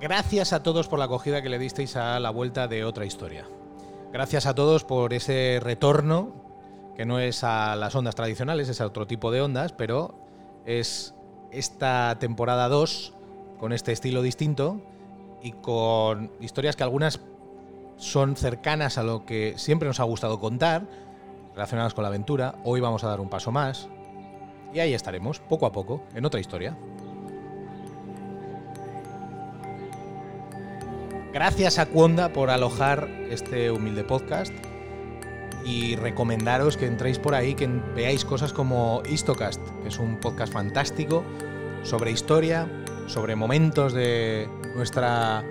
Gracias a todos por la acogida que le disteis a la vuelta de otra historia. Gracias a todos por ese retorno, que no es a las ondas tradicionales, es a otro tipo de ondas, pero es esta temporada 2 con este estilo distinto y con historias que algunas son cercanas a lo que siempre nos ha gustado contar, relacionadas con la aventura. Hoy vamos a dar un paso más. Y ahí estaremos, poco a poco, en otra historia. Gracias a Cuonda por alojar este humilde podcast y recomendaros que entréis por ahí, que veáis cosas como Histocast, que es un podcast fantástico sobre historia, sobre momentos de nuestra,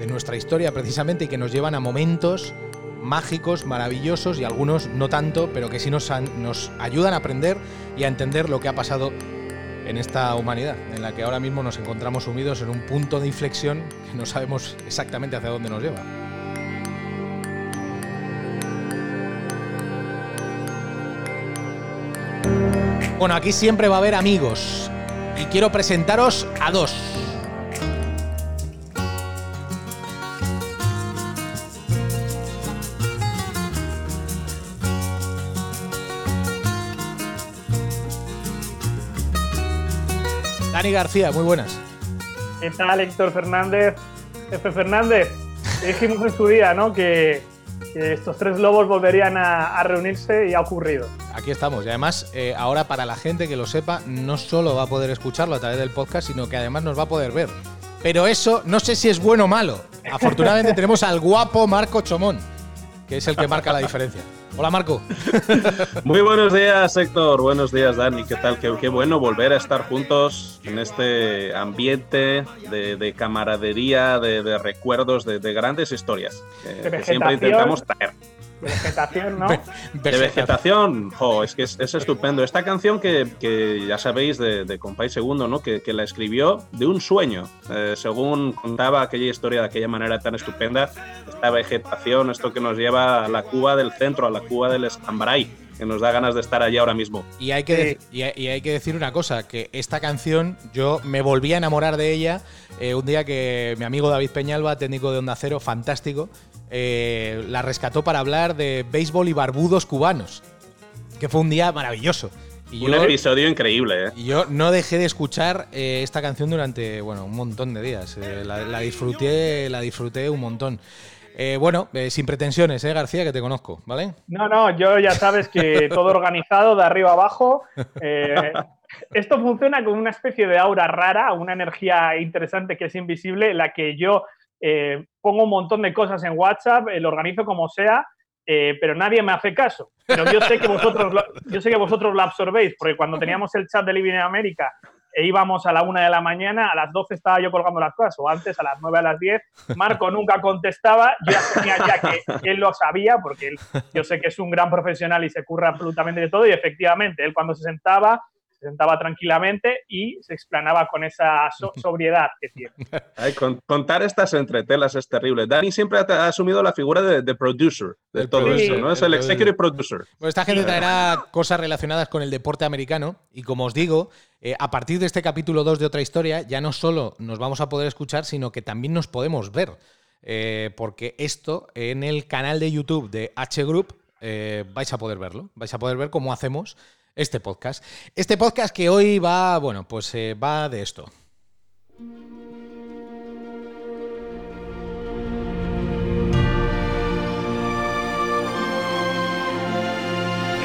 de nuestra historia precisamente y que nos llevan a momentos mágicos, maravillosos y algunos no tanto, pero que sí nos, nos ayudan a aprender y a entender lo que ha pasado en esta humanidad, en la que ahora mismo nos encontramos sumidos en un punto de inflexión que no sabemos exactamente hacia dónde nos lleva. Bueno, aquí siempre va a haber amigos y quiero presentaros a dos. Dani García, muy buenas. ¿Qué tal, Héctor Fernández? Jefe Fernández, dijimos en su día, ¿no? Que, estos tres lobos volverían a, reunirse y ha ocurrido. Aquí estamos. Y además, eh, ahora para la gente que lo sepa, no solo va a poder escucharlo a través del podcast, sino que además nos va a poder ver. Pero eso no sé si es bueno o malo. Afortunadamente tenemos al guapo Marco Chomón, que es el que marca la diferencia. Hola Marco. Muy buenos días Héctor, buenos días Dani, ¿qué tal? Qué, bueno volver a estar juntos en este ambiente de, camaradería, de, recuerdos, de, grandes historias que siempre intentamos traer. Vegetación, ¿no? De vegetación, jo, es que es, estupendo. Esta canción que, ya sabéis de, de Compay Segundo, ¿no? Que, la escribió de un sueño, eh, según contaba aquella historia de aquella manera tan estupenda, esta vegetación, esto que nos lleva a la Cuba del centro, a la Cuba del Escambray que nos da ganas de estar allí ahora mismo. Y hay, que y hay que decir una cosa, que esta canción yo me volví a enamorar de ella eh, un día que mi amigo David Peñalba, técnico de Onda Cero, fantástico, eh, la rescató para hablar de béisbol y barbudos cubanos, que fue un día maravilloso. Y un episodio increíble, ¿eh? Y yo no dejé de escuchar eh, esta canción durante, bueno, un montón de días. la, disfruté, la disfruté un montón. bueno, sin pretensiones, ¿eh, García? Que te conozco, ¿vale? No, no, yo ya sabes que todo organizado de arriba abajo. esto funciona con una especie de aura rara, una energía interesante que es invisible, la que yo eh, pongo un montón de cosas en WhatsApp, eh, lo organizo como sea, eh, pero nadie me hace caso. Pero yo sé que vosotros lo, yo sé que vosotros lo absorbéis, porque cuando teníamos el chat de Living in America e íbamos a la una de la mañana, a las 12 estaba yo colgando las cosas, o antes a las 9 a las 10, Marco nunca contestaba, yo ya ya que, él lo sabía, porque yo sé que es un gran profesional y se curra absolutamente de todo, y efectivamente, él cuando se sentaba se sentaba tranquilamente y se explanaba con esa sobriedad que tiene. contar estas entretelas es terrible. Dani siempre ha, asumido la figura de, producer de todo eso, ¿no? Es el executive producer. Pues esta gente traerá cosas relacionadas con el deporte americano y como os digo, eh, a partir de este capítulo 2 de otra historia, ya no solo nos vamos a poder escuchar, sino que también nos podemos ver. Eh, porque esto en el canal de YouTube de H Group eh, vais a poder verlo. Vais a poder ver cómo hacemos este podcast. Este podcast que hoy va, bueno, pues eh, va de esto.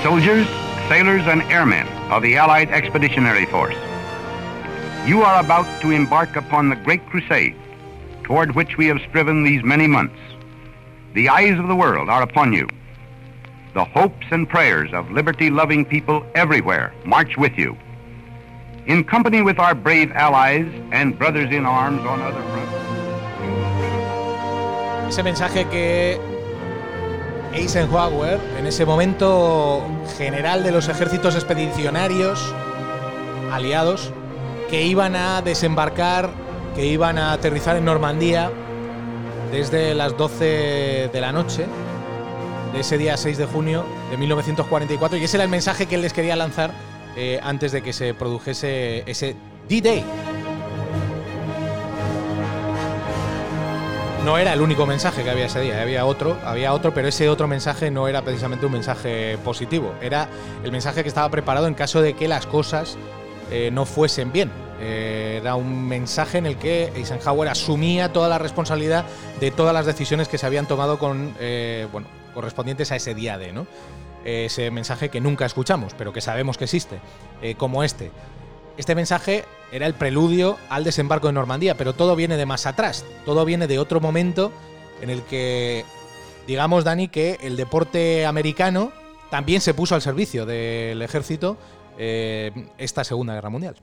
Soldiers, sailors, and airmen of the Allied Expeditionary Force, you are about to embark upon the great crusade toward which we have striven these many months. The eyes of the world are upon you. The hopes and prayers of liberty-loving people everywhere march with you. In company with our brave allies and brothers in arms on other fronts. Ese mensaje que Eisenhower, en ese momento general de los ejércitos expedicionarios aliados, que iban a desembarcar, que iban a aterrizar en Normandía desde las 12 de la noche, de ese día 6 de junio de 1944 y ese era el mensaje que él les quería lanzar eh, antes de que se produjese ese D-Day. no era el único mensaje que había ese día, había otro, había otro, pero ese otro mensaje no era precisamente un mensaje positivo, era el mensaje que estaba preparado en caso de que las cosas eh, no fuesen bien. Eh, era un mensaje en el que Eisenhower asumía toda la responsabilidad de todas las decisiones que se habían tomado con, bueno, correspondientes a ese día de, ¿no? Ese mensaje que nunca escuchamos, pero que sabemos que existe, como este. Este mensaje era el preludio al desembarco de Normandía, pero todo viene de más atrás, todo viene de otro momento en el que, digamos, Dani, que el deporte americano también se puso al servicio del ejército eh, esta Segunda Guerra Mundial.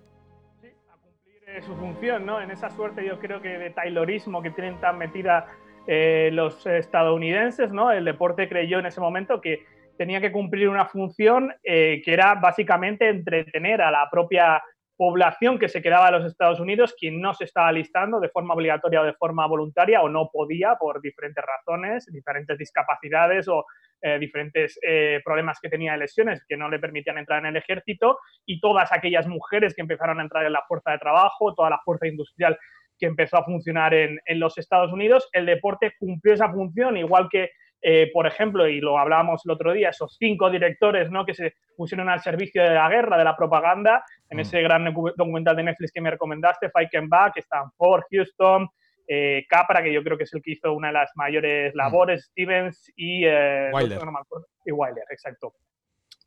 Sí, a cumplir eh, su función, ¿no? En esa suerte yo creo que de taylorismo que tienen tan metida eh, los estadounidenses, ¿no? El deporte creyó en ese momento que tenía que cumplir una función que era básicamente entretener a la propia población que se quedaba en los Estados Unidos, quien no se estaba listando de forma obligatoria o de forma voluntaria o no podía por diferentes razones, diferentes discapacidades o eh, diferentes eh, problemas que tenía de lesiones que no le permitían entrar en el ejército y todas aquellas mujeres que empezaron a entrar en la fuerza de trabajo, toda la fuerza industrial que empezó a funcionar en, en los Estados Unidos, el deporte cumplió esa función, igual que eh, por ejemplo, y lo hablábamos el otro día, esos cinco directores ¿no? que se pusieron al servicio de la guerra, de la propaganda, en mm. ese gran documental de Netflix que me recomendaste, Fight and Back, Stanford, Houston, eh, Capra, que yo creo que es el que hizo una de las mayores mm. labores, Stevens y, eh, Wilder. y Wilder, exacto.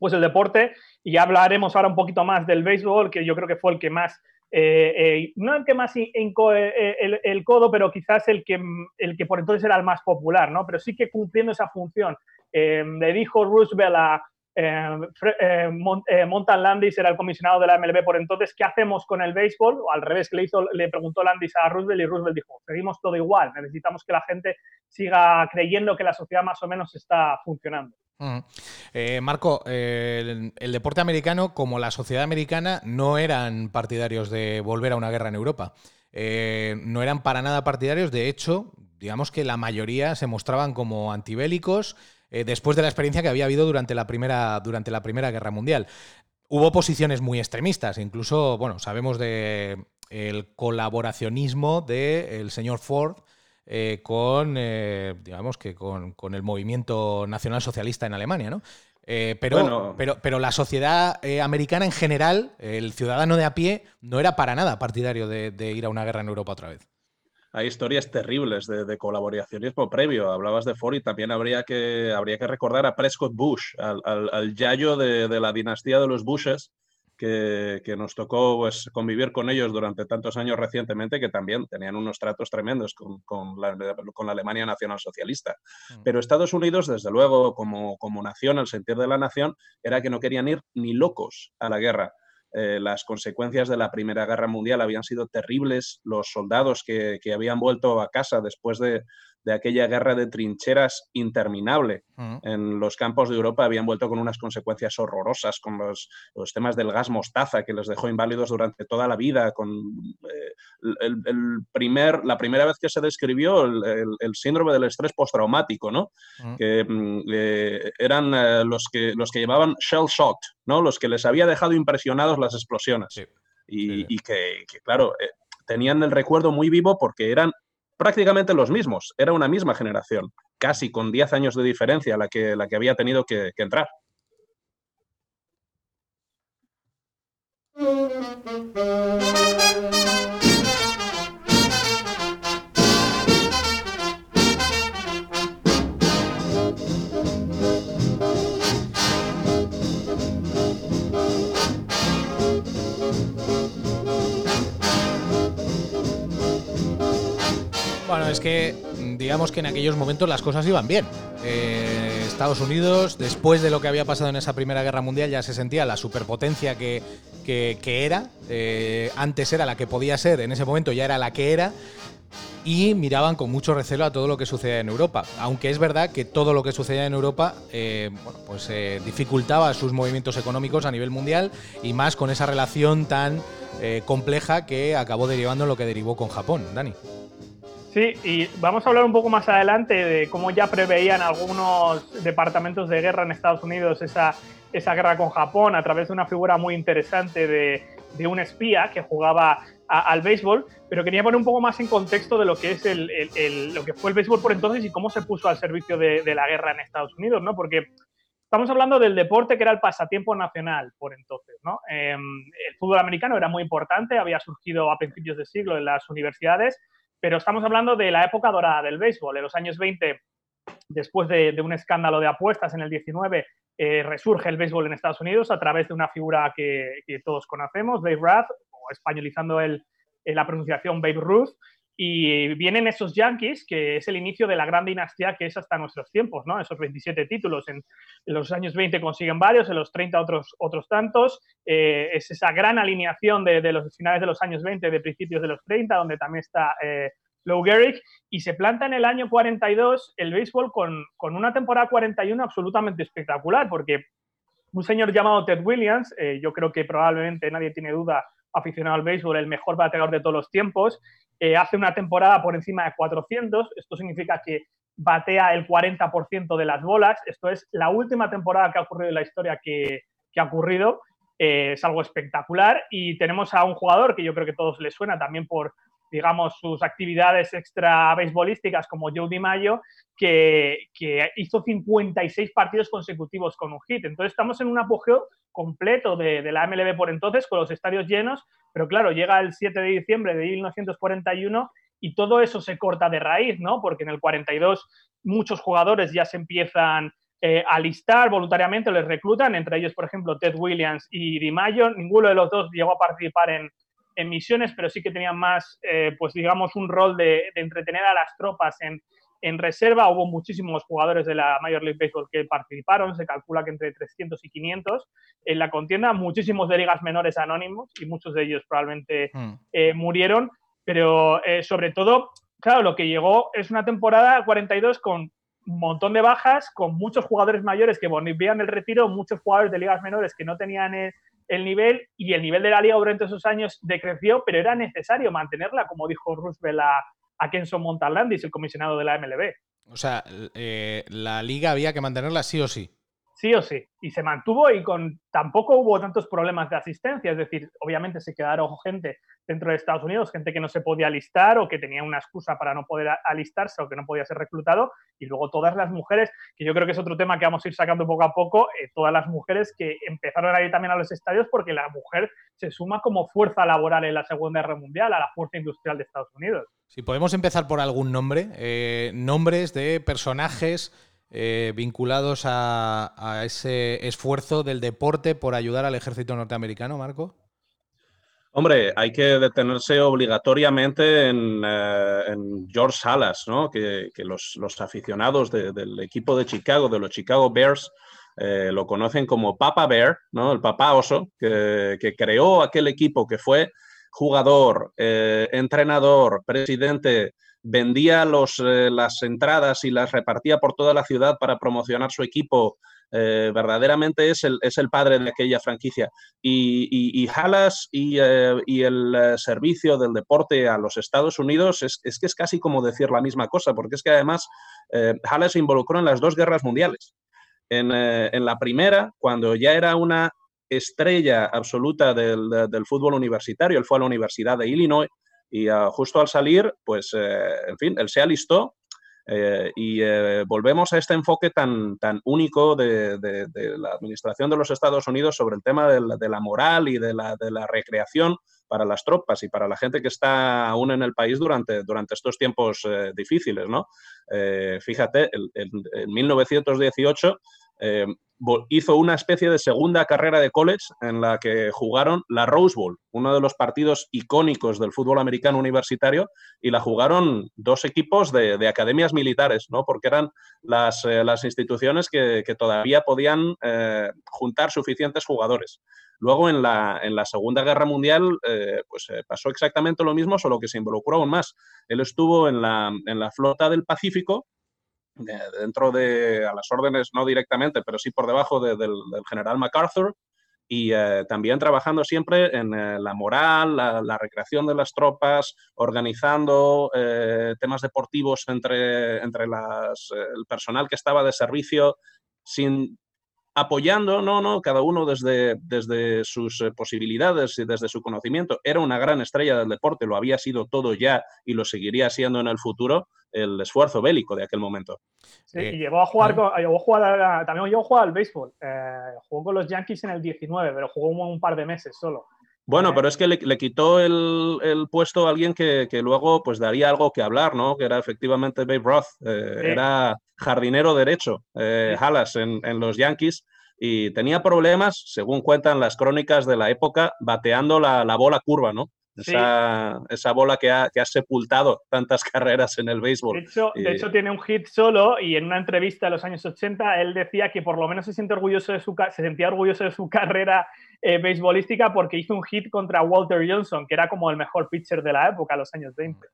Pues el deporte, y hablaremos ahora un poquito más del béisbol, que yo creo que fue el que más eh, eh, no el que más hincó eh, el, codo, pero quizás el que, el que por entonces era el más popular, ¿no? Pero sí que cumpliendo esa función. le dijo Roosevelt a Montan Landis, era el comisionado de la MLB por entonces, ¿qué hacemos con el béisbol? O al revés, que le, hizo, le preguntó Landis a Roosevelt y Roosevelt dijo, seguimos todo igual, necesitamos que la gente siga creyendo que la sociedad más o menos está funcionando. Eh, Marco, el, deporte americano, como la sociedad americana, no eran partidarios de volver a una guerra en Europa. Eh, no eran para nada partidarios, de hecho, digamos que la mayoría se mostraban como antibélicos eh, después de la experiencia que había habido durante la, primera, durante la Primera Guerra Mundial. Hubo posiciones muy extremistas, incluso, bueno, sabemos de el colaboracionismo del señor Ford eh, con, eh, digamos que con, el movimiento nacional socialista en Alemania, ¿no? Eh, pero, pero, pero la sociedad americana en general, el ciudadano de a pie, no era para nada partidario de, ir a una guerra en Europa otra vez. Hay historias terribles de, colaboracionismo previo. Hablabas de Ford y también habría que, habría que recordar a Prescott Bush, al, al, yayo de, de, la dinastía de los Bushes, que, nos tocó pues, convivir con ellos durante tantos años recientemente, que también tenían unos tratos tremendos con, con, la, con la, Alemania nacionalsocialista. Mm. Pero Estados Unidos, desde luego, como, como nación, el sentir de la nación, era que no querían ir ni locos a la guerra. Eh, las consecuencias de la Primera Guerra Mundial habían sido terribles. Los soldados que, que habían vuelto a casa después de, de aquella guerra de trincheras interminable en los campos de Europa habían vuelto con unas consecuencias horrorosas, con los, temas del gas mostaza que les dejó inválidos durante toda la vida, con eh, el, primer, la primera vez que se describió el, síndrome del estrés postraumático, ¿no? que mm, eh, eran eh, los, que, los que llevaban shell shock, ¿no? los que les había dejado impresionados las explosiones. Y, que, claro, tenían el recuerdo muy vivo porque eran prácticamente los mismos, era una misma generación, casi con 10 años de diferencia la que, la que había tenido que, que entrar. Bueno, es que mm, digamos que en aquellos momentos las cosas iban bien. Eh, Estados Unidos, después de lo que había pasado en esa Primera Guerra Mundial, ya se sentía la superpotencia que, era. Eh, antes era la que podía ser, en ese momento ya era la que era. Y miraban con mucho recelo a todo lo que sucedía en Europa. Aunque es verdad que todo lo que sucedía en Europa eh, pues, dificultaba sus movimientos económicos a nivel mundial y más con esa relación tan compleja que acabó derivando en lo que derivó con Japón. Dani. Sí, y vamos a hablar un poco más adelante de cómo ya preveían algunos departamentos de guerra en Estados Unidos esa, esa guerra con Japón a través de una figura muy interesante de de un espía que jugaba al béisbol, pero quería poner un poco más en contexto de lo que es el, lo que fue el béisbol por entonces y cómo se puso al servicio de, la guerra en Estados Unidos, ¿no? Porque estamos hablando del deporte que era el pasatiempo nacional por entonces, ¿no? Em, el fútbol americano era muy importante, había surgido a principios de siglo en las universidades, pero estamos hablando de la época dorada del béisbol. En los años 20, después de, un escándalo de apuestas en el 19, eh, resurge el béisbol en Estados Unidos a través de una figura que, todos conocemos, Babe Ruth, o españolizando el, la pronunciación Babe Ruth, y vienen esos Yankees, que es el inicio de la gran dinastía que es hasta nuestros tiempos, ¿no? Esos 27 títulos. En, los años 20 consiguen varios, en los 30 otros, otros tantos. Eh, es esa gran alineación de, los finales de los años 20, de principios de los 30, donde también está eh, Lou Gehrig, y se planta en el año 42 el béisbol con, con una temporada 41 absolutamente espectacular, porque un señor llamado Ted Williams, eh, yo creo que probablemente nadie tiene duda aficionado al béisbol, el mejor bateador de todos los tiempos, eh, hace una temporada por encima de 400, esto significa que batea el 40% de las bolas, esto es la última temporada que ha ocurrido en la historia que, ha ocurrido, eh, es algo espectacular y tenemos a un jugador que yo creo que a todos les suena también por, digamos, sus actividades extra beisbolísticas como Joe DiMaggio, que, que hizo 56 partidos consecutivos con un hit. Entonces estamos en un apogeo completo de, la MLB por entonces, con los estadios llenos, pero claro, llega el 7 de diciembre de 1941 y todo eso se corta de raíz, ¿no? Porque en el 42 muchos jugadores ya se empiezan eh, a listar voluntariamente, les reclutan, entre ellos, por ejemplo, Ted Williams y DiMaggio. Ninguno de los dos llegó a participar en, en misiones, pero sí que tenían más, eh, pues digamos, un rol de, entretener a las tropas en, en, reserva. Hubo muchísimos jugadores de la Major League Baseball que participaron, se calcula que entre 300 y 500 en la contienda, muchísimos de ligas menores anónimos y muchos de ellos probablemente hmm. eh, murieron, pero eh, sobre todo, claro, lo que llegó es una temporada 42 con un montón de bajas, con muchos jugadores mayores que volvían del retiro, muchos jugadores de ligas menores que no tenían el nivel y el nivel de la liga durante esos años decreció, pero era necesario mantenerla, como dijo Roosevelt a, a Kenson Montalandis, el comisionado de la MLB. O sea, eh, la liga había que mantenerla sí o sí sí o sí. Y se mantuvo y con tampoco hubo tantos problemas de asistencia. Es decir, obviamente se quedaron gente dentro de Estados Unidos, gente que no se podía alistar o que tenía una excusa para no poder alistarse o que no podía ser reclutado. Y luego todas las mujeres, que yo creo que es otro tema que vamos a ir sacando poco a poco, eh, todas las mujeres que empezaron a ir también a los estadios porque la mujer se suma como fuerza laboral en la Segunda Guerra Mundial a la fuerza industrial de Estados Unidos. Si podemos empezar por algún nombre, eh, nombres de personajes eh, vinculados a, ese esfuerzo del deporte por ayudar al ejército norteamericano, Marco? Hombre, hay que detenerse obligatoriamente en, eh, George Salas, ¿no? que, los, aficionados del equipo de Chicago, de los Chicago Bears, eh, lo conocen como Papa Bear, ¿no? el papá oso, que, que creó aquel equipo que fue jugador, entrenador, presidente vendía los, eh, las entradas y las repartía por toda la ciudad para promocionar su equipo. Eh, verdaderamente es el, es el, padre de aquella franquicia. Y, y, y Halas y, eh, y, el servicio del deporte a los Estados Unidos es, es, que es casi como decir la misma cosa, porque es que además Halas se involucró en las dos guerras mundiales. En, en, la primera, cuando ya era una estrella absoluta del, del fútbol universitario, él fue a la Universidad de Illinois, y ah, justo al salir, pues, eh, en fin, él se alistó eh, y eh, volvemos a este enfoque tan, tan único de, la Administración de los Estados Unidos sobre el tema de la, moral y de la, recreación para las tropas y para la gente que está aún en el país durante, durante estos tiempos difíciles. ¿no? fíjate, en 1918 hizo una especie de segunda carrera de college en la que jugaron la Rose Bowl, uno de los partidos icónicos del fútbol americano universitario, y la jugaron dos equipos de, academias militares, ¿no? porque eran las, eh, instituciones que, todavía podían eh, juntar suficientes jugadores. Luego, en la, Segunda Guerra Mundial, eh, pues pasó exactamente lo mismo, solo que se involucró aún más. Él estuvo en la flota del Pacífico, dentro de, a las órdenes, no directamente, pero sí por debajo del, general MacArthur, y eh, también trabajando siempre en eh, la moral, la, recreación de las tropas, organizando eh, temas deportivos entre, entre las, el personal que estaba de servicio, sin apoyando, no, no, cada uno desde, desde sus eh, posibilidades y desde su conocimiento. Era una gran estrella del deporte, lo había sido todo ya y lo seguiría siendo en el futuro el esfuerzo bélico de aquel momento. Sí, y llegó a jugar, con, llegó a jugar también llegó a jugar al béisbol. jugó con los Yankees en el 19, pero jugó un par de meses solo. Bueno, pero es que le, quitó el, puesto a alguien que, luego pues daría algo que hablar, ¿no? Que era efectivamente Babe Roth. Eh, era jardinero derecho, eh, en, los Yankees, y tenía problemas, según cuentan las crónicas de la época, bateando la, la bola curva, ¿no? Esa, esa, bola que ha, que ha, sepultado tantas carreras en el béisbol. De hecho, de hecho, tiene un hit solo y en una entrevista de los años 80 él decía que por lo menos se, siente orgulloso de su, se sentía orgulloso de su carrera eh, beisbolística porque hizo un hit contra Walter Johnson, que era como el mejor pitcher de la época, los años 20.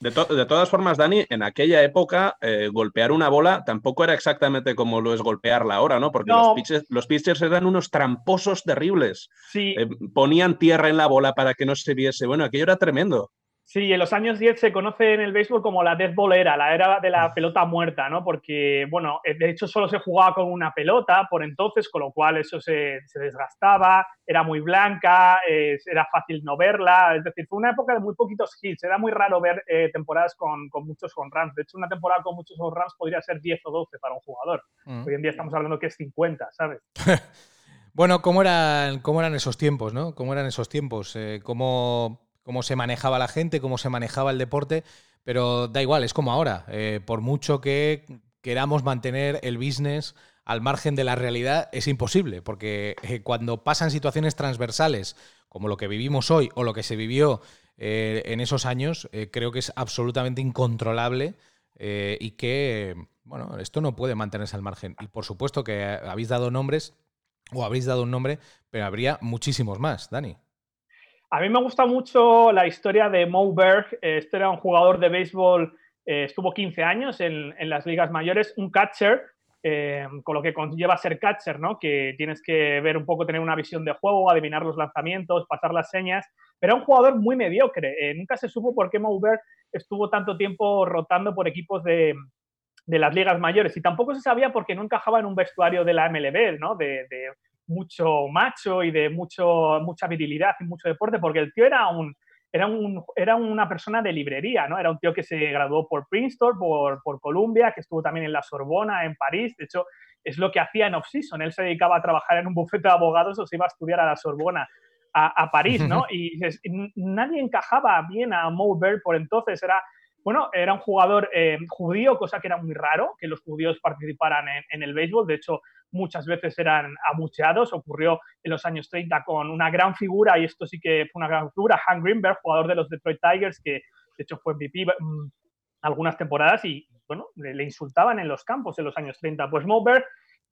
De, de todas formas, Dani, en aquella época eh, golpear una bola tampoco era exactamente como lo es golpearla ahora, ¿no? Porque los, pitchers, los, pitchers, eran unos tramposos terribles. Sí. Eh, ponían tierra en la bola para que no se viese. Bueno, aquello era tremendo. Sí, en los años 10 se conoce en el béisbol como la death ball era, la era de la pelota muerta, ¿no? Porque, bueno, eh, de hecho solo se jugaba con una pelota por entonces, con lo cual eso se, desgastaba, era muy blanca, era fácil no verla, es decir, fue una época de muy poquitos hits, era muy raro ver eh, temporadas con, muchos home runs, de hecho una temporada con muchos home runs podría ser 10 o 12 para un jugador, mm. hoy en día estamos hablando que es 50, ¿sabes? bueno, ¿cómo eran, ¿cómo eran esos tiempos, no? ¿Cómo eran esos tiempos? Eh, ¿Cómo cómo se manejaba la gente, cómo se manejaba el deporte, pero da igual, es como ahora. Eh, por mucho que queramos mantener el business al margen de la realidad, es imposible, porque eh, cuando pasan situaciones transversales, como lo que vivimos hoy o lo que se vivió eh, en esos años, creo que es absolutamente incontrolable y que, bueno, esto no puede mantenerse al margen. Y por supuesto que habéis dado nombres, o habéis dado un nombre, pero habría muchísimos más, Dani. A mí me gusta mucho la historia de Mo Berg. Este era un jugador de béisbol, eh, estuvo 15 años en, las ligas mayores, un catcher, eh, con lo que conlleva ser catcher, ¿no? Que tienes que ver un poco, tener una visión de juego, adivinar los lanzamientos, pasar las señas. Pero era un jugador muy mediocre. nunca se supo por qué Mo Berg estuvo tanto tiempo rotando por equipos de, las ligas mayores. Y tampoco se sabía por qué no encajaba en un vestuario de la MLB, ¿no? Mucho macho y de mucho, mucha virilidad y mucho deporte, porque el tío era un, era, un, era una persona de librería, ¿no? Era un tío que se graduó por Princeton, por, por Columbia, que estuvo también en la Sorbona, en París. De hecho, es lo que hacía en off-season. Él se dedicaba a trabajar en un bufete de abogados o se iba a estudiar a la Sorbona, a, a París, ¿no? Y, nadie encajaba bien a Mo Bird por entonces. Era bueno, era un jugador eh, judío, cosa que era muy raro que los judíos participaran en, el béisbol. De hecho, muchas veces eran abucheados. Ocurrió en los años 30 con una gran figura, y esto sí que fue una gran figura, Han Greenberg, jugador de los Detroit Tigers, que de hecho fue MVP mm, algunas temporadas y, bueno, le, insultaban en los campos en los años 30. Pues Moberg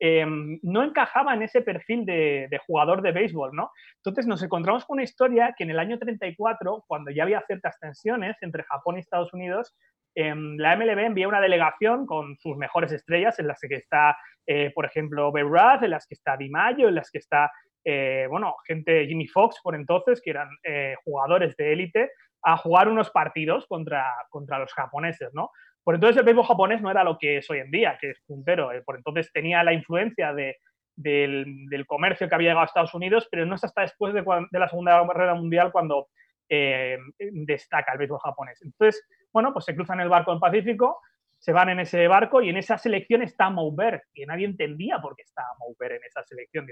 Em, no encajaba en ese perfil de, jugador de béisbol, ¿no? Entonces nos encontramos con una historia que en el año 34, cuando ya había ciertas tensiones entre Japón y Estados Unidos, em, la MLB envía una delegación con sus mejores estrellas, en las que está, eh, por ejemplo, Beirut, en las que está Di Mayo, en las que está, eh, bueno, gente, Jimmy Fox por entonces, que eran eh, jugadores de élite, a jugar unos partidos contra, contra los japoneses, ¿no? Por entonces el béisbol japonés no era lo que es hoy en día, que es puntero. Eh, por entonces tenía la influencia de, del, comercio que había llegado a Estados Unidos, pero no es hasta después de, la Segunda Guerra Mundial cuando eh, destaca el béisbol japonés. Entonces, bueno, pues se cruzan el barco en Pacífico, se van en ese barco y en esa selección está Mouber, que nadie entendía por qué estaba Mouber en esa selección.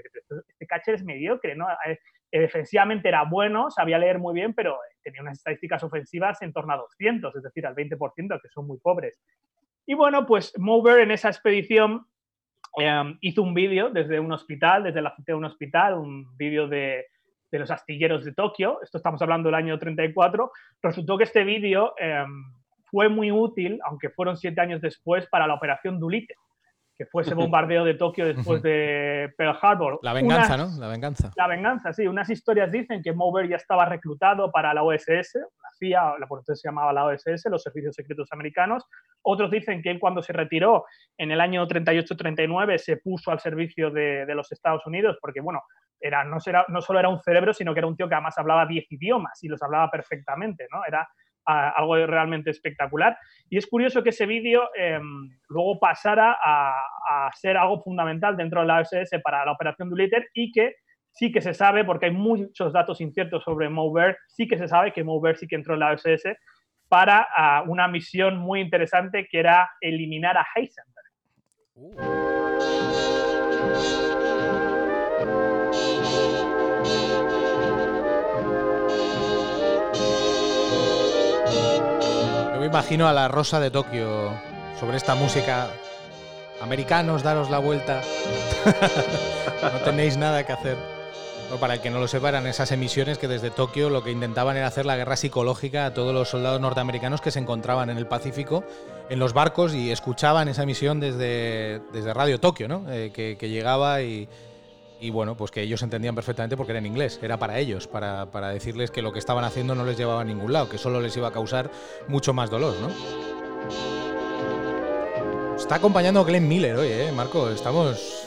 Este, catcher es mediocre, ¿no? Eh, defensivamente era bueno, sabía leer muy bien, pero tenía unas estadísticas ofensivas en torno a 200, es decir, al 20%, que son muy pobres. Y bueno, pues Mover en esa expedición em, hizo un vídeo desde un hospital, desde la azotea de un hospital, un vídeo de, de, los astilleros de Tokio, esto estamos hablando del año 34, resultó que este vídeo em, fue muy útil, aunque fueron siete años después, para la operación Dulite que fue ese bombardeo de Tokio después de Pearl Harbor. La venganza, ¿no? La venganza. La venganza, sí. Unas historias dicen que Mover ya estaba reclutado para la OSS, la CIA, la por entonces se llamaba la OSS, los Servicios Secretos Americanos. Otros dicen que él cuando se retiró en el año 38-39 se puso al servicio de, los Estados Unidos, porque bueno, era, no, no solo era un cerebro, sino que era un tío que además hablaba 10 idiomas y los hablaba perfectamente, ¿no? Era algo realmente espectacular. Y es curioso que ese vídeo em, luego pasara a, ser algo fundamental dentro de la OSS para la operación Duliter y que sí que se sabe, porque hay muchos datos inciertos sobre Mover, sí que se sabe que Mover sí que entró en la OSS para ah, una misión muy interesante que era eliminar a Heisenberg. Yo imagino a la Rosa de Tokio sobre esta música. Americanos, daros la vuelta. no tenéis nada que hacer para el que no lo sepa, eran esas emisiones que desde Tokio lo que intentaban era hacer la guerra psicológica a todos los soldados norteamericanos que se encontraban en el Pacífico, en los barcos, y escuchaban esa emisión desde, desde Radio Tokio, ¿no? Eh, que, llegaba y, bueno, pues que ellos entendían perfectamente porque era en inglés, era para ellos, para, decirles que lo que estaban haciendo no les llevaba a ningún lado, que solo les iba a causar mucho más dolor, ¿no? Está acompañando Glenn Miller hoy, ¿eh, Marco? Estamos...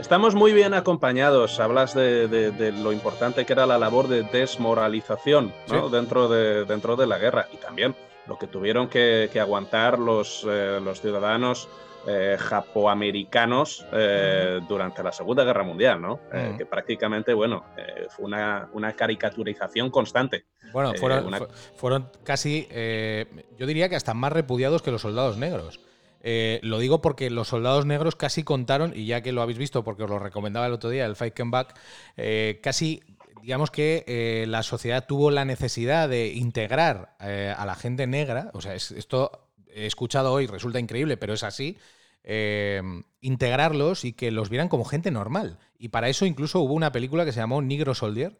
Estamos muy bien acompañados. Hablas de, lo importante que era la labor de desmoralización dentro, de, dentro de la guerra y también lo que tuvieron que, aguantar los, eh, los ciudadanos eh, japoamericanos eh, durante la Segunda Guerra Mundial, ¿no? Mm. que prácticamente, bueno, fue una, una, caricaturización constante. Bueno, fueron, fueron casi, yo diría que hasta más repudiados que los soldados negros. Eh, lo digo porque los soldados negros casi contaron, y ya que lo habéis visto porque os lo recomendaba el otro día, el Fight Come Back, eh, casi digamos que eh, la sociedad tuvo la necesidad de integrar a la gente negra, o sea, esto he escuchado hoy, resulta increíble, pero es así, integrarlos y que los vieran como gente normal. Y para eso incluso hubo una película que se llamó Negro Soldier,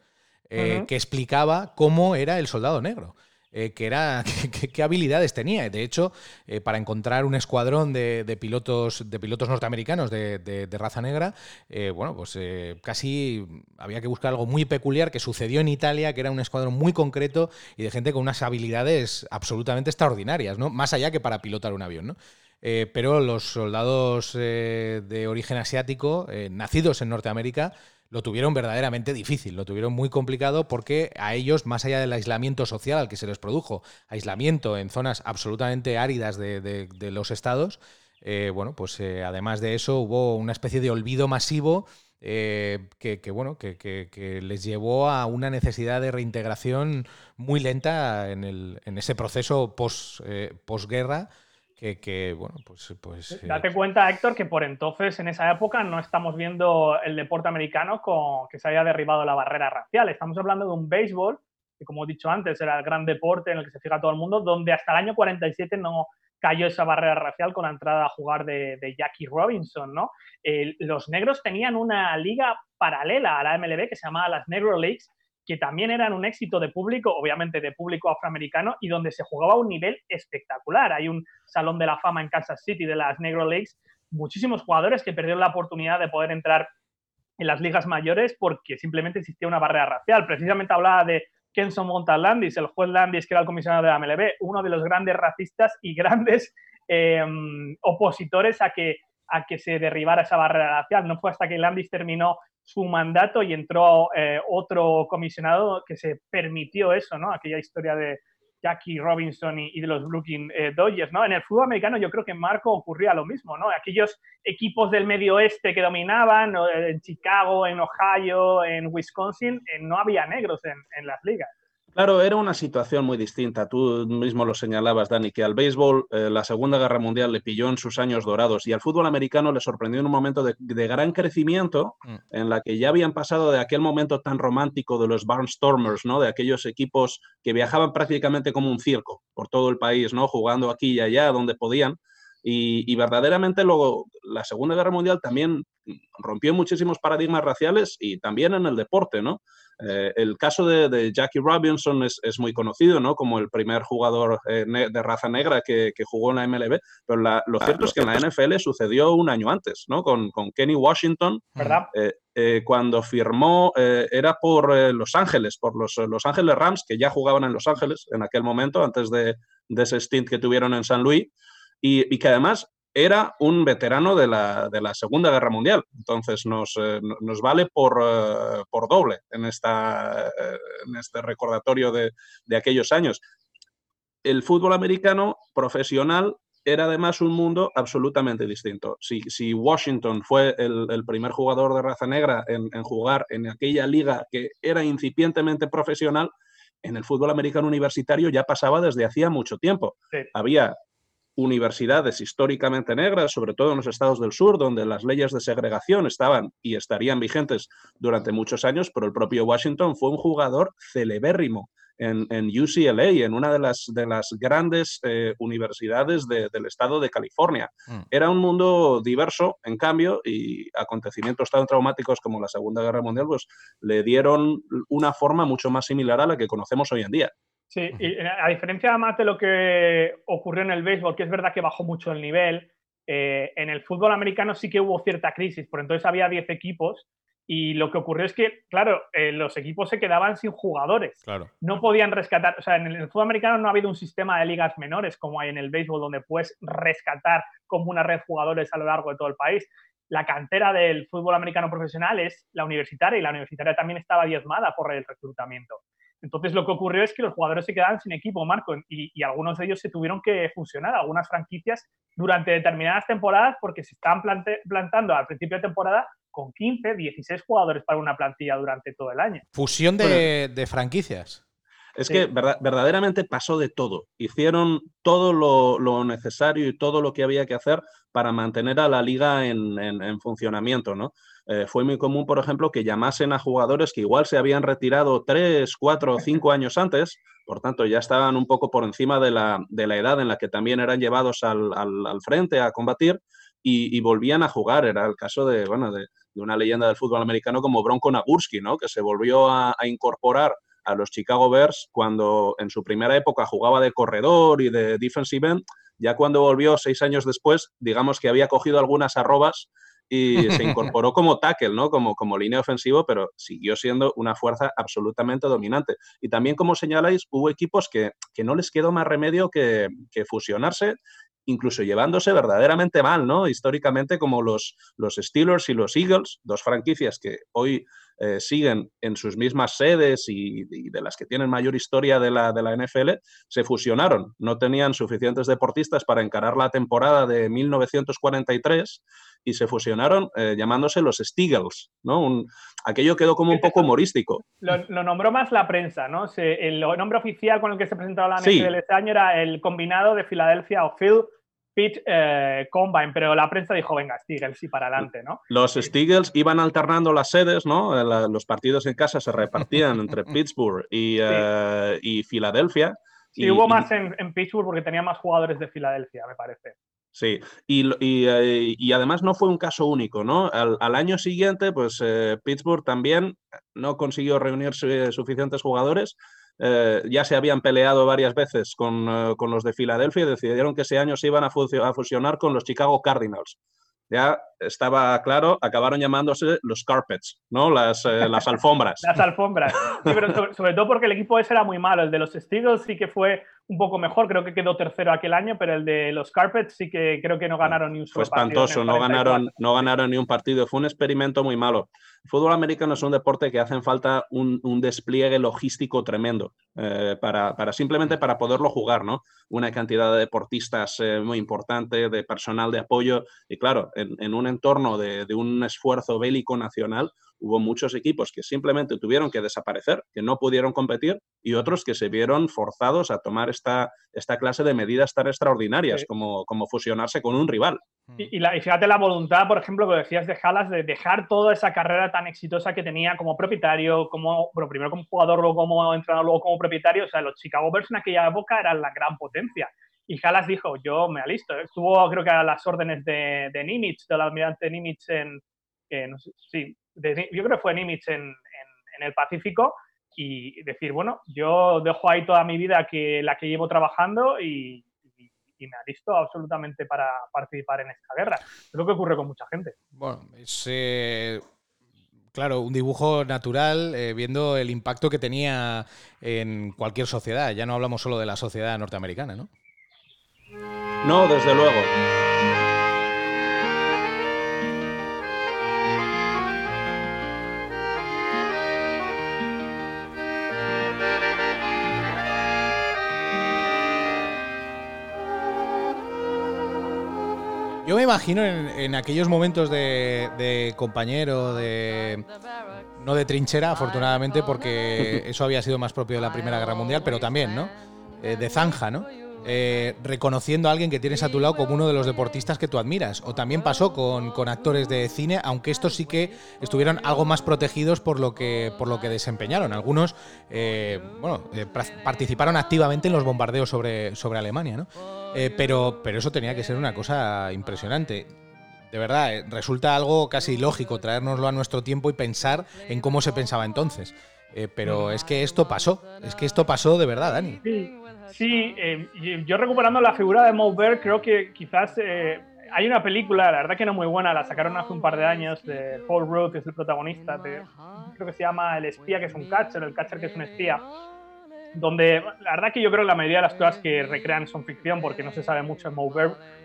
que explicaba cómo era el soldado negro. Eh, que era qué habilidades tenía. De hecho, eh, para encontrar un escuadrón de, pilotos de pilotos norteamericanos de, raza negra, eh, bueno, pues casi había que buscar algo muy peculiar que sucedió en Italia, que era un escuadrón muy concreto y de gente con unas habilidades absolutamente extraordinarias, ¿no? Más allá que para pilotar un avión, ¿no? Pero los soldados de origen asiático, nacidos en Norteamérica, lo tuvieron verdaderamente difícil, lo tuvieron muy complicado porque a ellos, más allá del aislamiento social al que se les produjo, aislamiento en zonas absolutamente áridas de, los estados, eh, bueno, pues eh, además de eso hubo una especie de olvido masivo eh, que, bueno, que, les llevó a una necesidad de reintegración muy lenta en, el, en ese proceso post, posguerra que, bueno, pues... pues eh, Date cuenta, Héctor, que por entonces, en esa época, no estamos viendo el deporte americano con que se haya derribado la barrera racial. Estamos hablando de un béisbol, que como he dicho antes, era el gran deporte en el que se fija todo el mundo, donde hasta el año 47 no cayó esa barrera racial con la entrada a jugar de, Jackie Robinson, ¿no? los negros tenían una liga paralela a la MLB que se llamaba las Negro Leagues, que también eran un éxito de público, obviamente de público afroamericano, y donde se jugaba a un nivel espectacular. Hay un salón de la fama en Kansas City de las Negro Leagues, muchísimos jugadores que perdieron la oportunidad de poder entrar en las ligas mayores porque simplemente existía una barrera racial. Precisamente hablaba de Kenson Montalandis, el juez Landis, que era el comisionado de la MLB, uno de los grandes racistas y grandes em, opositores a que, a que se derribara esa barrera racial. No fue hasta que Landis terminó su mandato y entró eh, otro comisionado que se permitió eso, ¿no? Aquella historia de Jackie Robinson y, de los Brooklyn eh, Dodgers, ¿no? En el fútbol americano yo creo que en Marco ocurría lo mismo, ¿no? Aquellos equipos del medio oeste que dominaban, en Chicago, en Ohio, en Wisconsin, eh, no había negros en las ligas. Claro, era una situación muy distinta. Tú mismo lo señalabas, Dani, que al béisbol eh, la Segunda Guerra Mundial le pilló en sus años dorados y al fútbol americano le sorprendió en un momento de, gran crecimiento mm. en la que ya habían pasado de aquel momento tan romántico de los Barnstormers, ¿no? De aquellos equipos que viajaban prácticamente como un circo por todo el país, ¿no? Jugando aquí y allá donde podían. Y, verdaderamente luego la Segunda Guerra Mundial también rompió muchísimos paradigmas raciales y también en el deporte, ¿no? Eh, el caso de, Jackie Robinson es, muy conocido, ¿no? Como el primer jugador eh, de raza negra que, jugó en la MLB, pero lo cierto es que en la NFL sucedió un año antes, ¿no? Con, Kenny Washington. ¿Verdad? Eh, cuando firmó, era por Los Ángeles, por los Los Ángeles Rams, que ya jugaban en Los Ángeles en aquel momento, antes de, ese stint que tuvieron en San Luis, y, y que además era un veterano de la, de la Segunda Guerra Mundial. Entonces nos, eh, nos vale por, eh, por doble en, esta, eh, en este recordatorio de, de, aquellos años. el fútbol americano profesional era además un mundo absolutamente distinto. Si, si Washington fue el, primer jugador de raza negra en, jugar en aquella liga que era incipientemente profesional, en el fútbol americano universitario ya pasaba desde hacía mucho tiempo. Había universidades históricamente negras, sobre todo en los estados del sur, donde las leyes de segregación estaban y estarían vigentes durante muchos años, pero el propio Washington fue un jugador celebérrimo en, en UCLA, en una de las, de las grandes eh, universidades del estado de California. Mm. Era un mundo diverso, en cambio, y acontecimientos tan traumáticos como la Segunda Guerra Mundial, pues le dieron una forma mucho más similar a la que conocemos hoy en día. Sí, y eh, a diferencia además de lo que ocurrió en el béisbol, que es verdad que bajó mucho el nivel, eh, en el fútbol americano sí que hubo cierta crisis, por entonces había 10 equipos y lo que ocurrió es que, claro, eh, los equipos se quedaban sin jugadores. Claro. No podían rescatar. O sea, en el, fútbol americano no ha habido un sistema de ligas menores como hay en el béisbol, donde puedes rescatar como una red de jugadores a lo largo de todo el país. La cantera del fútbol americano profesional es la universitaria y la universitaria también estaba diezmada por el reclutamiento. Entonces, lo que ocurrió es que los jugadores se quedaban sin equipo, Marco, y, y algunos de ellos se tuvieron que fusionar, algunas franquicias, durante determinadas temporadas, porque se estaban plantando al principio de temporada con 15, 16 jugadores para una plantilla durante todo el año. Fusión de, franquicias. Es que verdaderamente pasó de todo. Hicieron todo lo, necesario y todo lo que había que hacer para mantener a la liga en, funcionamiento, ¿no? Eh, fue muy común, por ejemplo, que llamasen a jugadores que igual se habían retirado tres, cuatro o cinco años antes, por tanto ya estaban un poco por encima de la, edad en la que también eran llevados al, frente a combatir y, volvían a jugar. Era el caso de, bueno, de, de una leyenda del fútbol americano como Bronco Nagurski, ¿no? que se volvió a, incorporar a los Chicago Bears cuando en su primera época jugaba de corredor y de defensive end, ya cuando volvió seis años después, digamos que había cogido algunas arrobas y se incorporó como tackle, ¿no? Como, como línea ofensivo, pero siguió siendo una fuerza absolutamente dominante. Y también, como señaláis, hubo equipos que, que no les quedó más remedio que, que fusionarse incluso llevándose verdaderamente mal, ¿no? Históricamente como los, los Steelers y los Eagles, dos franquicias que hoy eh, siguen en sus mismas sedes y, de las que tienen mayor historia de la, de la NFL, se fusionaron. No tenían suficientes deportistas para encarar la temporada de 1943 y se fusionaron eh, llamándose los Steagles, ¿no? aquello quedó como un poco humorístico. Lo, nombró más la prensa, ¿no? el nombre oficial con el que se presentaba la NFL este año era el combinado de Filadelfia o Phil Pitch eh, Combine, pero la prensa dijo, venga, Steagles y para adelante, ¿no? Los Steagles iban alternando las sedes, ¿no? Eh, los partidos en casa se repartían entre Pittsburgh y, eh, y Filadelfia. Sí, y, hubo más en, Pittsburgh porque tenía más jugadores de Filadelfia, me parece. Sí, y, y, además no fue un caso único, ¿no? Al, al año siguiente, pues Pittsburgh también no consiguió reunir suficientes jugadores eh, ya se habían peleado varias veces con, eh, con, los de Filadelfia y decidieron que ese año se iban a, a fusionar con los Chicago Cardinals ya estaba claro, acabaron llamándose los carpets, ¿no? Las, eh, las alfombras. las alfombras. Sí, pero sobre, todo porque el equipo ese era muy malo. El de los Steelers sí que fue un poco mejor, creo que quedó tercero aquel año, pero el de los carpets sí que creo que no ganaron ni un solo partido. Fue espantoso, no ganaron, no ganaron ni un partido. Fue un experimento muy malo. El fútbol americano es un deporte que hacen falta un, un despliegue logístico tremendo eh, para, para, simplemente para poderlo jugar, ¿no? Una cantidad de deportistas eh, muy importante, de personal de apoyo y claro, en, un entorno de, un esfuerzo bélico nacional, hubo muchos equipos que simplemente tuvieron que desaparecer, que no pudieron competir, y otros que se vieron forzados a tomar esta, esta clase de medidas tan extraordinarias como, como fusionarse con un rival. Y, la, fíjate la voluntad, por ejemplo, que decías de Jalas, de dejar toda esa carrera tan exitosa que tenía como propietario, como, bueno, primero como jugador, luego como entrenador, luego como propietario. O sea, los Chicago Bears en aquella época eran la gran potencia. Y Halas dijo, yo me alisto. Estuvo, creo que a las órdenes de, de Nimitz, del almirante Nimitz en, no sé, sí, yo creo que fue Nimitz en, en, el Pacífico, y decir, bueno, yo dejo ahí toda mi vida que la que llevo trabajando y, y, me alisto absolutamente para participar en esta guerra. Es lo que ocurre con mucha gente. Bueno, es... Eh, claro, un dibujo natural eh, viendo el impacto que tenía en cualquier sociedad. Ya no hablamos solo de la sociedad norteamericana, ¿no? No, desde luego. Me imagino en, aquellos momentos de, compañero, de. No de trinchera, afortunadamente, porque eso había sido más propio de la Primera Guerra Mundial, pero también, ¿no? Eh, de zanja, ¿no? Eh, reconociendo a alguien que tienes a tu lado como uno de los deportistas que tú admiras. O también pasó con, actores de cine, aunque estos sí que estuvieron algo más protegidos por lo que, por lo que desempeñaron. Algunos eh, bueno, eh, participaron activamente en los bombardeos sobre, sobre Alemania, ¿no? pero, pero eso tenía que ser una cosa impresionante. De verdad, resulta algo casi lógico traérnoslo a nuestro tiempo y pensar en cómo se pensaba entonces. pero es que esto pasó, es que esto pasó de verdad, Dani. Sí, eh, yo recuperando la figura de Mo creo que quizás eh, hay una película, la verdad que no muy buena, la sacaron hace un par de años, de Paul Rudd, que es el protagonista, creo que se llama El espía, que es un catcher, el catcher que es un espía, donde la verdad que yo creo que la mayoría de las cosas que recrean son ficción porque no se sabe mucho de Mo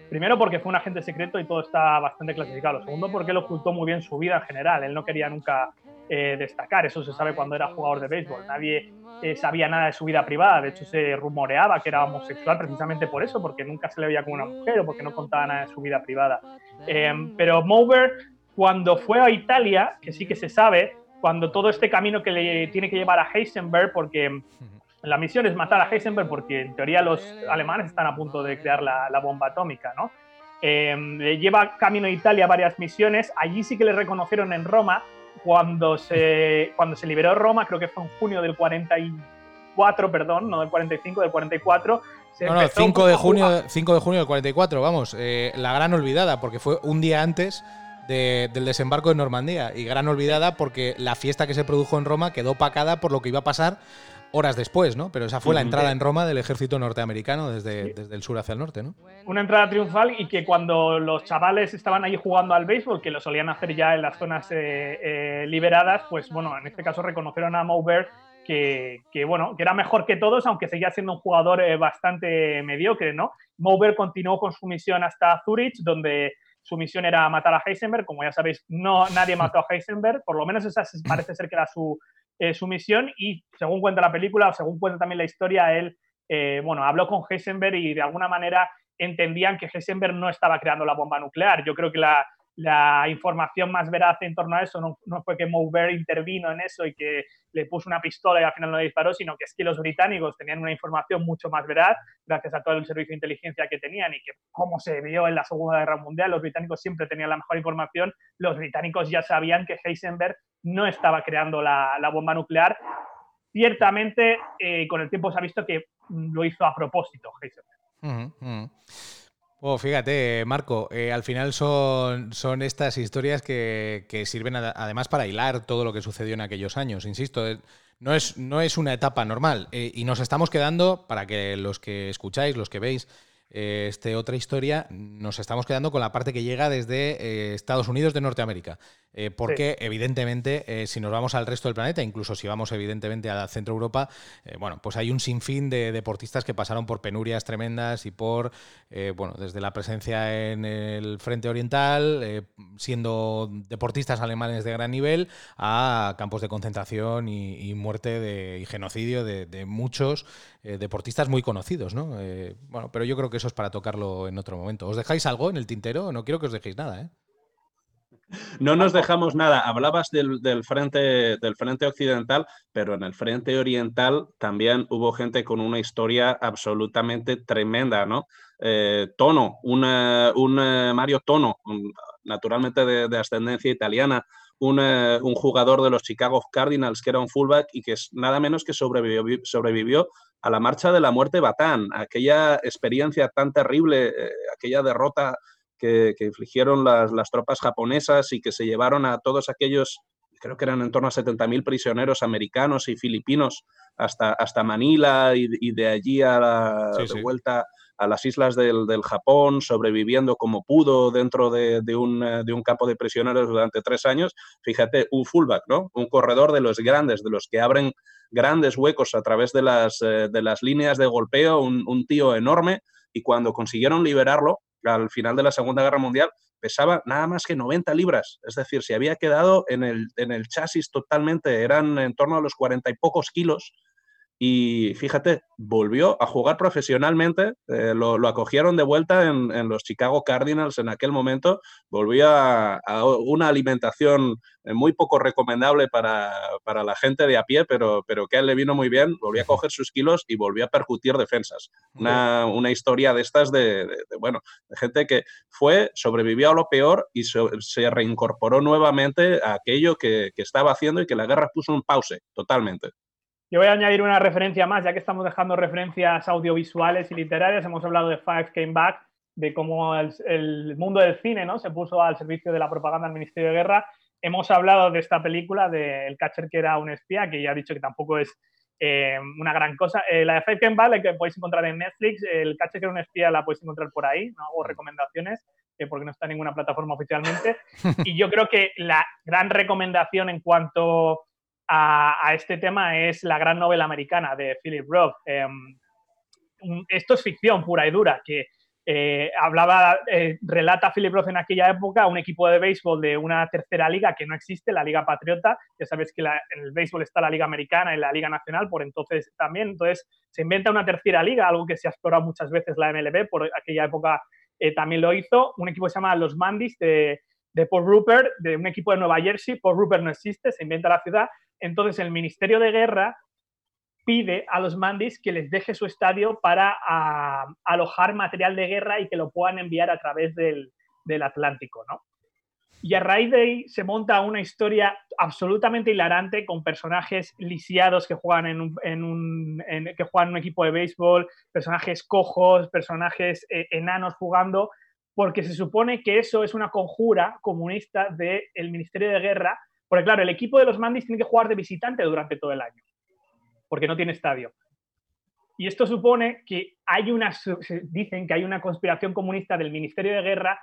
Primero porque fue un agente secreto y todo está bastante clasificado. Segundo porque él ocultó muy bien su vida en general. Él no quería nunca eh, destacar. Eso se sabe cuando era jugador de béisbol. Nadie eh, sabía nada de su vida privada. De hecho, se rumoreaba que era homosexual precisamente por eso, porque nunca se le veía como una mujer o porque no contaba nada de su vida privada. Em, pero Mover, cuando fue a Italia, que sí que se sabe, cuando todo este camino que le tiene que llevar a Heisenberg, porque la misión es matar a Heisenberg, porque en teoría los alemanes están a punto de crear la, bomba atómica, ¿no? Em, lleva camino a Italia varias misiones. Allí sí que le reconocieron en Roma cuando se, cuando se liberó Roma, creo que fue en junio del 44, perdón, no del 45, del 44. no, no, 5 de, junio, 5 de junio del 44, vamos, eh, la gran olvidada, porque fue un día antes del desembarco de Normandía. Y gran olvidada porque la fiesta que se produjo en Roma quedó pacada por lo que iba a pasar horas después, ¿no? Pero esa fue la entrada en Roma del ejército norteamericano desde, desde, el sur hacia el norte, ¿no? Una entrada triunfal y que cuando los chavales estaban ahí jugando al béisbol, que lo solían hacer ya en las zonas eh, eh, liberadas, pues bueno, en este caso reconocieron a Mauber que, que, bueno, que era mejor que todos, aunque seguía siendo un jugador eh, bastante mediocre, ¿no? Mauber continuó con su misión hasta Zurich, donde su misión era matar a Heisenberg. Como ya sabéis, no, nadie mató a Heisenberg, por lo menos esa parece ser que era su, eh, su misión y según cuenta la película o según cuenta también la historia, él eh, bueno, habló con Heisenberg y de alguna manera entendían que Heisenberg no estaba creando la bomba nuclear. Yo creo que la, la información más veraz en torno a eso no, no fue que Mauber intervino en eso y que le puso una pistola y al final no le disparó, sino que es que los británicos tenían una información mucho más veraz gracias a todo el servicio de inteligencia que tenían y que como se vio en la Segunda Guerra Mundial, los británicos siempre tenían la mejor información, los británicos ya sabían que Heisenberg no estaba creando la, la bomba nuclear. Ciertamente, eh, con el tiempo se ha visto que lo hizo a propósito Heisenberg. Oh, fíjate, Marco, eh, al final son, son estas historias que, sirven además para hilar todo lo que sucedió en aquellos años. Insisto, eh, no es, no es una etapa normal. Eh, y nos estamos quedando, para que los que escucháis, los que veis, este, otra historia, nos estamos quedando con la parte que llega desde Estados Unidos de Norteamérica. Eh, porque, evidentemente, eh, si nos vamos al resto del planeta, incluso si vamos, evidentemente, a Centro Europa, eh, bueno, pues hay un sinfín de deportistas que pasaron por penurias tremendas y por, bueno, desde la presencia en el frente oriental, siendo deportistas alemanes de gran nivel, a campos de concentración y, muerte de, y genocidio de, muchos deportistas muy conocidos, ¿no? bueno, pero yo creo que eso es para tocarlo en otro momento. ¿Os dejáis algo en el tintero? No quiero que os dejéis nada, ¿eh? No nos dejamos nada. Hablabas del, frente, del frente occidental, pero en el frente oriental también hubo gente con una historia absolutamente tremenda, ¿no? Eh, Tono, un Mario Tono, naturalmente de, ascendencia italiana, un, un, jugador de los Chicago Cardinals que era un fullback y que es nada menos que sobrevivió, sobrevivió a la marcha de la muerte Batán, aquella experiencia tan terrible, eh, aquella derrota que, infligieron las, tropas japonesas y que se llevaron a todos aquellos, creo que eran en torno a 70.000 prisioneros americanos y filipinos hasta, hasta Manila y, de allí a la vuelta a las islas del, Japón, sobreviviendo como pudo dentro de, un, de, un, campo de prisioneros durante tres años. Fíjate, un fullback, ¿no? Un corredor de los grandes, de los que abren grandes huecos a través de las, eh, de las líneas de golpeo, un, un tío enorme, y cuando consiguieron liberarlo, al final de la Segunda Guerra Mundial, pesaba nada más que 90 libras. Es decir, se había quedado en el, en el chasis totalmente, eran en torno a los 40 y pocos kilos. Y fíjate, volvió a jugar profesionalmente, eh, lo, acogieron de vuelta en, los Chicago Cardinals en aquel momento, volvió a, una alimentación eh, muy poco recomendable para, la gente de a pie, pero, pero que a él le vino muy bien, volvió a coger sus kilos y volvió a percutir defensas. Una, historia de estas de, bueno, de gente que fue, sobrevivió a lo peor y se, reincorporó nuevamente a aquello que, que estaba haciendo y que la guerra puso un pause totalmente. Yo voy a añadir una referencia más, ya que estamos dejando referencias audiovisuales y literarias. Hemos hablado de Five Came Back, de cómo el, mundo del cine ¿no? se puso al servicio de la propaganda del Ministerio de Guerra. Hemos hablado de esta película, de El Catcher que era un espía, que ya he dicho que tampoco es eh, una gran cosa. Eh, la de Five Came Back, la que podéis encontrar en Netflix, El Catcher que era un espía, la podéis encontrar por ahí, ¿no? hago recomendaciones, eh, porque no está en ninguna plataforma oficialmente. Y yo creo que la gran recomendación en cuanto a, este tema es la gran novela americana de Philip Roth. Em, esto es ficción pura y dura, que eh, hablaba, eh, relata Philip Roth en aquella época un equipo de béisbol de una tercera liga que no existe, la Liga Patriota. Ya sabes que en el béisbol está la Liga Americana y la Liga Nacional, por entonces también. Entonces se inventa una tercera liga, algo que se ha explorado muchas veces la MLB, por aquella época eh, también lo hizo. Un equipo que se llama los Mandis de, de Paul Rupert, de un equipo de Nueva Jersey. Paul Rupert no existe, se inventa la ciudad entonces el Ministerio de Guerra pide a los Mandis que les deje su estadio para alojar material de guerra y que lo puedan enviar a través del, Atlántico, ¿no? Y a raíz de ahí se monta una historia absolutamente hilarante con personajes lisiados que juegan en un equipo de béisbol, personajes cojos, personajes eh, enanos jugando, porque se supone que eso es una conjura comunista del Ministerio de Guerra porque claro, el equipo de los Mandis tiene que jugar de visitante durante todo el año, porque no tiene estadio. Y esto supone que hay una, dicen que hay una conspiración comunista del Ministerio de Guerra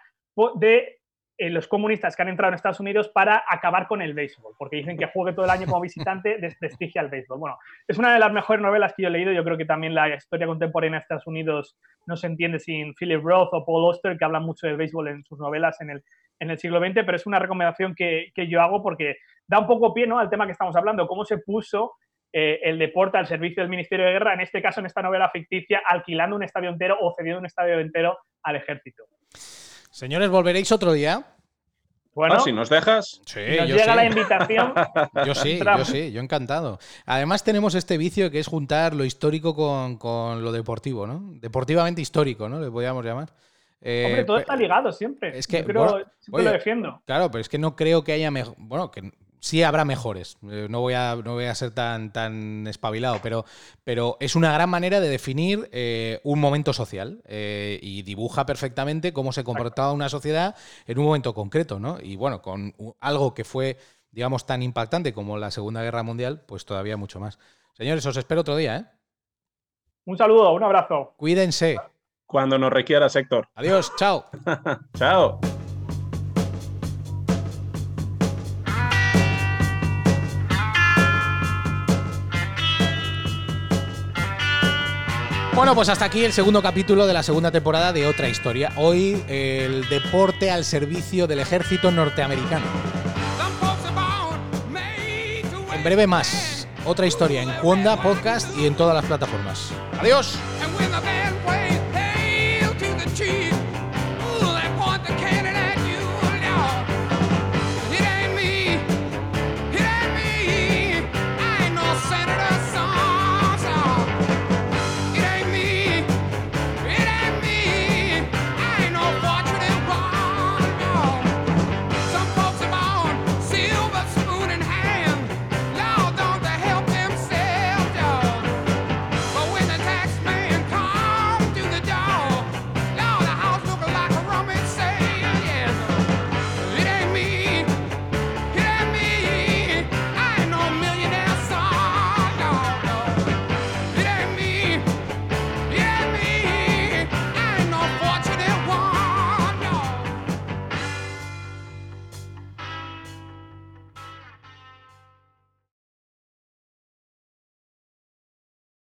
de eh, los comunistas que han entrado en Estados Unidos para acabar con el béisbol, porque dicen que juegue todo el año como visitante desprestigia el béisbol. Bueno, es una de las mejores novelas que yo he leído. Yo creo que también la historia contemporánea de Estados Unidos no se entiende sin Philip Roth o Paul Auster, que hablan mucho del béisbol en sus novelas en el, en el siglo XX, pero es una recomendación que, yo hago porque da un poco pie ¿no? al tema que estamos hablando, cómo se puso eh, el deporte al servicio del Ministerio de Guerra, en este caso en esta novela ficticia, alquilando un estadio entero o cediendo un estadio entero al ejército. Señores, ¿volveréis otro día? Bueno, ah, si nos dejas. Sí, nos llega la invitación. yo sí, yo sí, yo encantado. Además tenemos este vicio que es juntar lo histórico con, con lo deportivo, ¿no? Deportivamente histórico, ¿no? Le podríamos llamar. Hombre, todo está ligado siempre. Es que, siempre lo defiendo. Claro, pero es que no creo que haya mejor. Bueno, que sí habrá mejores. Eh, no voy a, no voy a ser tan, tan espabilado, pero, pero es una gran manera de definir eh, un momento social eh, y dibuja perfectamente cómo se comportaba una sociedad en un momento concreto, ¿no? Y bueno, con algo que fue, digamos, tan impactante como la Segunda Guerra Mundial, pues todavía mucho más. Señores, os espero otro día, ¿eh? Un saludo, un abrazo. Cuídense. Cuando nos requieras, Héctor. Adiós, chao. chao. Bueno, pues hasta aquí el segundo capítulo de la segunda temporada de Otra Historia. Hoy el deporte al servicio del ejército norteamericano. En breve más. Otra historia en Cuonda, Podcast y en todas las plataformas. Adiós. Cheese.